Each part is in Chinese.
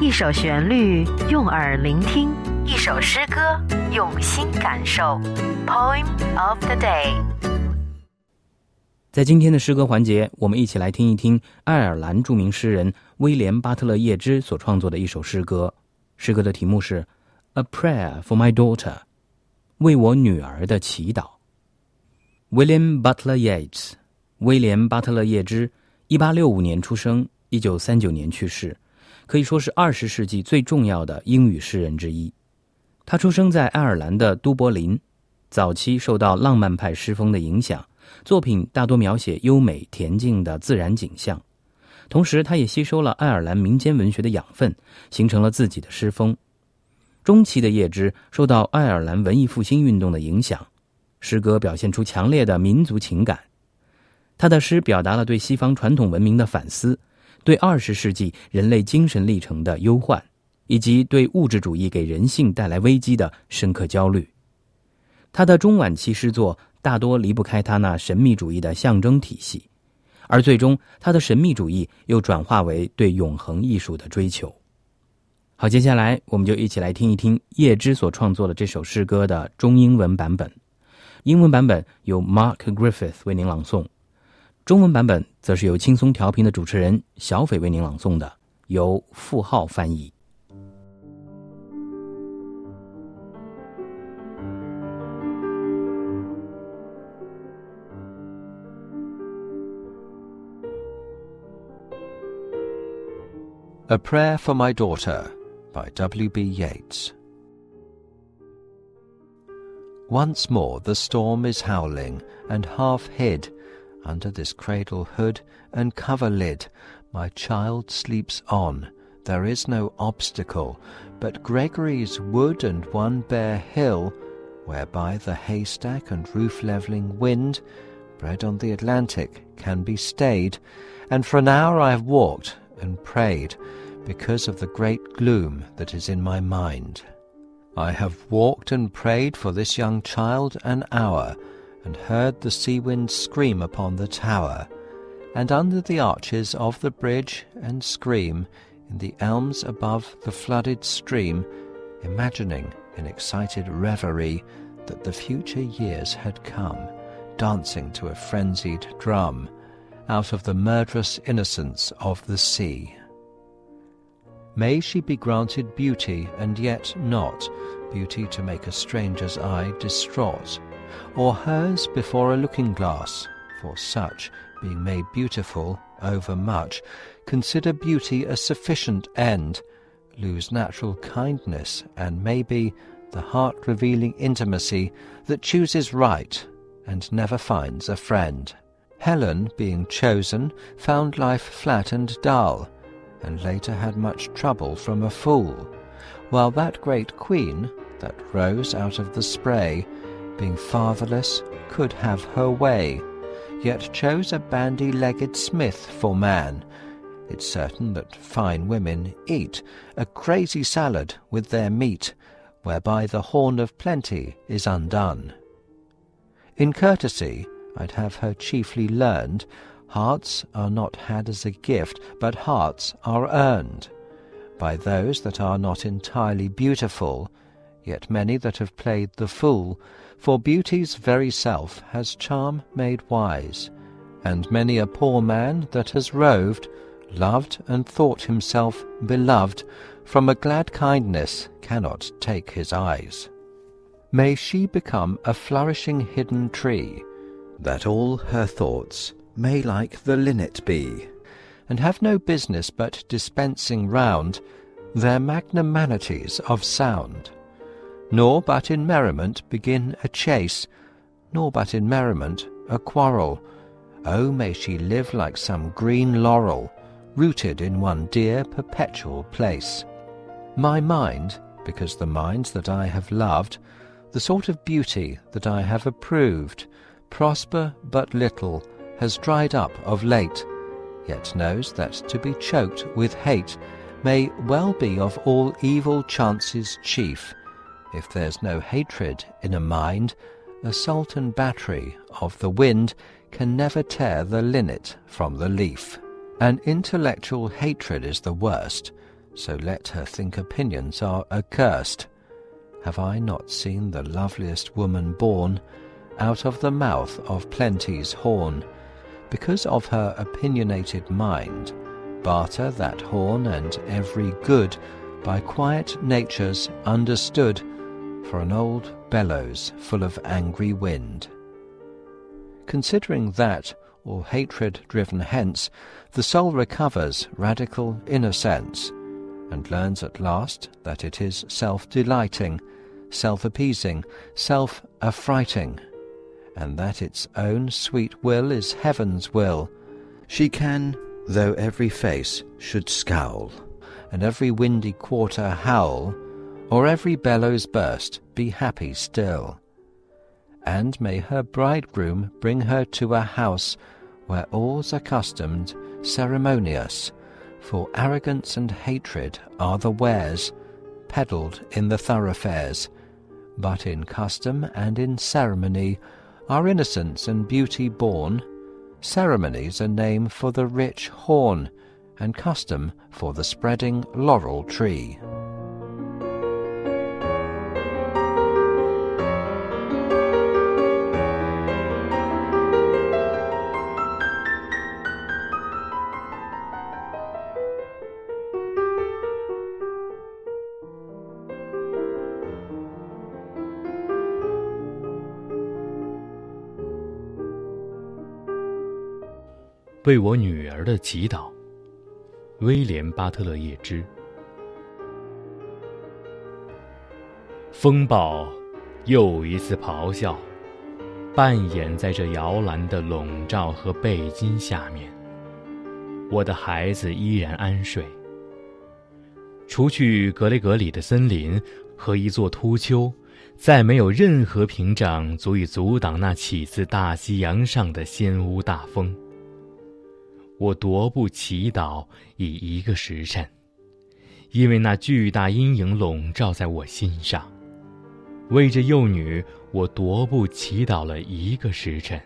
一首旋律用耳聆听，一首诗歌用心感受。Poem of the day。在今天的诗歌环节，我们一起来听一听爱尔兰著名诗人威廉·巴特勒·叶芝所创作的一首诗歌。诗歌的题目是《A Prayer for My Daughter》，为我女儿的祈祷。William Butler Yeats，威廉·巴特勒·叶芝，一八六五年出生，一九三九年去世。可以说是二十世纪最重要的英语诗人之一。他出生在爱尔兰的都柏林，早期受到浪漫派诗风的影响，作品大多描写优美恬静的自然景象。同时，他也吸收了爱尔兰民间文学的养分，形成了自己的诗风。中期的叶芝受到爱尔兰文艺复兴运动的影响，诗歌表现出强烈的民族情感。他的诗表达了对西方传统文明的反思。对二十世纪人类精神历程的忧患，以及对物质主义给人性带来危机的深刻焦虑，他的中晚期诗作大多离不开他那神秘主义的象征体系，而最终他的神秘主义又转化为对永恒艺术的追求。好，接下来我们就一起来听一听叶芝所创作的这首诗歌的中英文版本，英文版本由 Mark Griffith 为您朗诵。中文版本则是由轻松调频的主持人小斐为您朗诵的，由付浩翻译。A Prayer for My Daughter by W. B. Yeats. Once more the storm is howling, and half hid under this cradle hood and cover lid, my child sleeps on. There is no obstacle but Gregory's wood and one bare hill, whereby the haystack and roof levelling wind, bred on the Atlantic, can be stayed. And for an hour I have walked and prayed, because of the great gloom that is in my mind. I have walked and prayed for this young child an hour, and heard the sea wind scream upon the tower, and under the arches of the bridge and scream in the elms above the flooded stream, imagining in excited reverie that the future years had come, dancing to a frenzied drum, out of the murderous innocence of the sea. May she be granted beauty, and yet not beauty to make a stranger's eye distraught or hers before a looking glass, for such, being made beautiful overmuch, consider beauty a sufficient end, lose natural kindness, and maybe the heart revealing intimacy that chooses right and never finds a friend. Helen, being chosen, found life flat and dull, and later had much trouble from a fool, while that great queen, that rose out of the spray, being fatherless, could have her way, yet chose a bandy-legged smith for man. It's certain that fine women eat a crazy salad with their meat, whereby the horn of plenty is undone. In courtesy, I'd have her chiefly learned, hearts are not had as a gift, but hearts are earned by those that are not entirely beautiful, yet many that have played the fool, for beauty's very self has charm made wise, and many a poor man that has roved, loved, and thought himself beloved, from a glad kindness cannot take his eyes. May she become a flourishing hidden tree, that all her thoughts may like the linnet be, and have no business but dispensing round their magnanimities of sound nor but in merriment begin a chase, nor but in merriment a quarrel. Oh, may she live like some green laurel, rooted in one dear perpetual place. My mind, because the mind that I have loved, the sort of beauty that I have approved, prosper but little, has dried up of late, yet knows that to be choked with hate may well be of all evil chances chief. If there's no hatred in a mind, assault and battery of the wind can never tear the linnet from the leaf. An intellectual hatred is the worst, so let her think opinions are accursed. Have I not seen the loveliest woman born out of the mouth of plenty's horn? Because of her opinionated mind, barter that horn and every good by quiet natures understood for an old bellows full of angry wind. Considering that, or hatred driven hence, the soul recovers radical innocence, and learns at last that it is self-delighting, self-appeasing, self-affrighting, and that its own sweet will is heaven's will. She can, though every face should scowl, and every windy quarter howl, or every bellows burst, be happy still. And may her bridegroom bring her to a house where all's accustomed, ceremonious, for arrogance and hatred are the wares peddled in the thoroughfares, but in custom and in ceremony are innocence and beauty born. Ceremony's a name for the rich horn, and custom for the spreading laurel tree. 为我女儿的祈祷，威廉·巴特勒·叶芝。风暴又一次咆哮，扮演在这摇篮的笼罩和背巾下面。我的孩子依然安睡。除去格雷格里的森林和一座秃丘，再没有任何屏障足以阻挡那起自大西洋上的仙屋大风。我踱步祈祷已一个时辰，因为那巨大阴影笼罩在我心上。为这幼女，我踱步祈祷了一个时辰，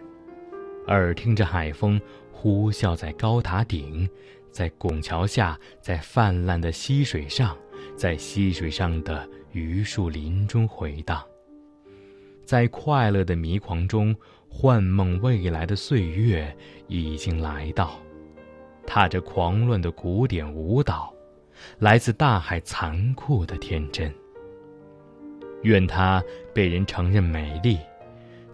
耳听着海风呼啸在高塔顶，在拱桥下，在泛滥的溪水上，在溪水上的榆树林中回荡。在快乐的迷狂中，幻梦未来的岁月已经来到。踏着狂乱的古典舞蹈，来自大海残酷的天真。愿她被人承认美丽，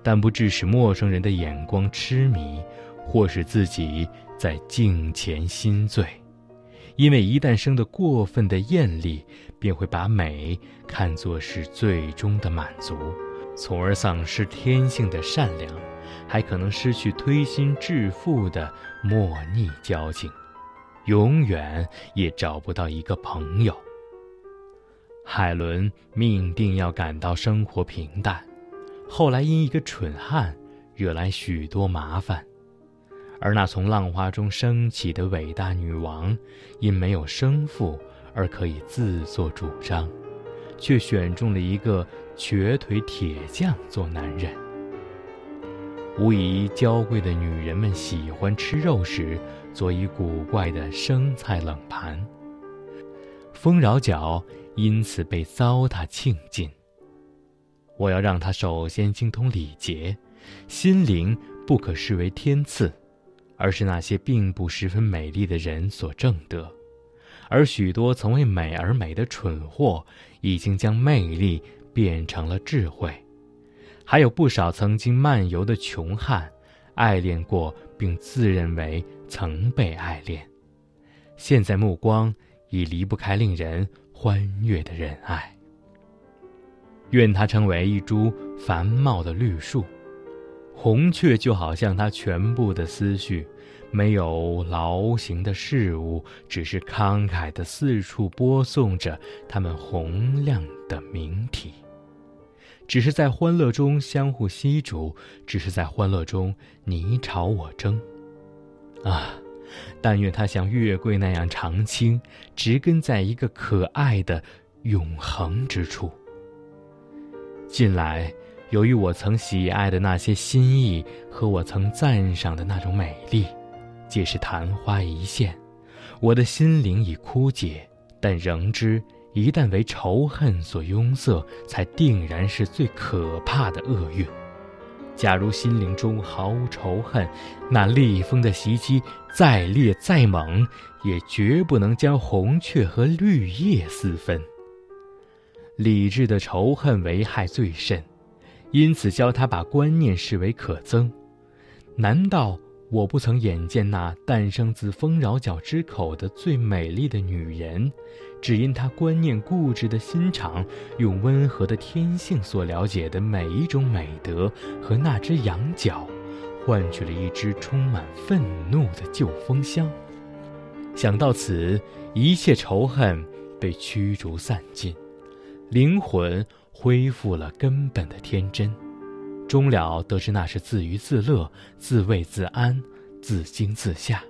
但不致使陌生人的眼光痴迷，或使自己在镜前心醉。因为一旦生得过分的艳丽，便会把美看作是最终的满足，从而丧失天性的善良。还可能失去推心置腹的莫逆交情，永远也找不到一个朋友。海伦命定要感到生活平淡，后来因一个蠢汉惹来许多麻烦，而那从浪花中升起的伟大女王，因没有生父而可以自作主张，却选中了一个瘸腿铁匠做男人。无疑，娇贵的女人们喜欢吃肉时做以古怪的生菜冷盘。丰饶角因此被糟蹋庆尽。我要让她首先精通礼节，心灵不可视为天赐，而是那些并不十分美丽的人所挣得。而许多曾为美而美的蠢货，已经将魅力变成了智慧。还有不少曾经漫游的穷汉，爱恋过并自认为曾被爱恋，现在目光已离不开令人欢悦的仁爱。愿它成为一株繁茂的绿树，红雀就好像它全部的思绪，没有劳形的事物，只是慷慨的四处播送着他们洪亮的名体。只是在欢乐中相互吸逐，只是在欢乐中你吵我争。啊，但愿它像月桂那样长青，植根在一个可爱的永恒之处。近来，由于我曾喜爱的那些心意和我曾赞赏的那种美丽。皆是昙花一现，我的心灵已枯竭，但仍知，一旦为仇恨所拥塞，才定然是最可怕的厄运。假如心灵中毫无仇恨，那厉风的袭击再烈再猛，也绝不能将红雀和绿叶撕分。理智的仇恨危害最甚，因此教他把观念视为可憎。难道？我不曾眼见那诞生自丰饶角之口的最美丽的女人，只因她观念固执的心肠，用温和的天性所了解的每一种美德和那只羊角，换取了一只充满愤怒的旧风箱。想到此，一切仇恨被驱逐散尽，灵魂恢复了根本的天真。终了，得知那是自娱自乐、自慰自安、自惊自吓，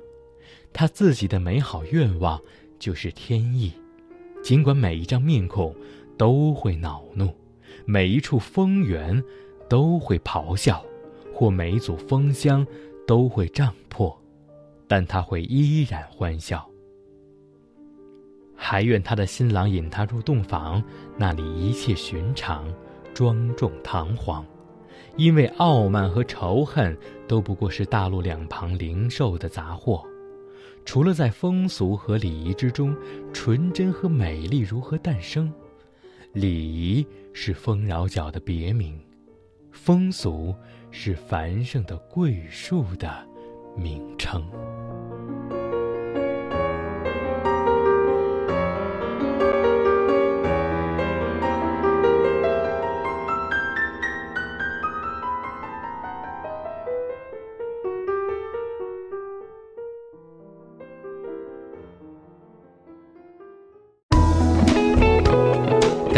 他自己的美好愿望就是天意。尽管每一张面孔都会恼怒，每一处风源都会咆哮，或每一组风箱都会胀破，但他会依然欢笑。还愿他的新郎引他入洞房，那里一切寻常、庄重、堂皇。因为傲慢和仇恨都不过是大陆两旁零售的杂货，除了在风俗和礼仪之中，纯真和美丽如何诞生？礼仪是丰饶角的别名，风俗是繁盛的桂树的名称。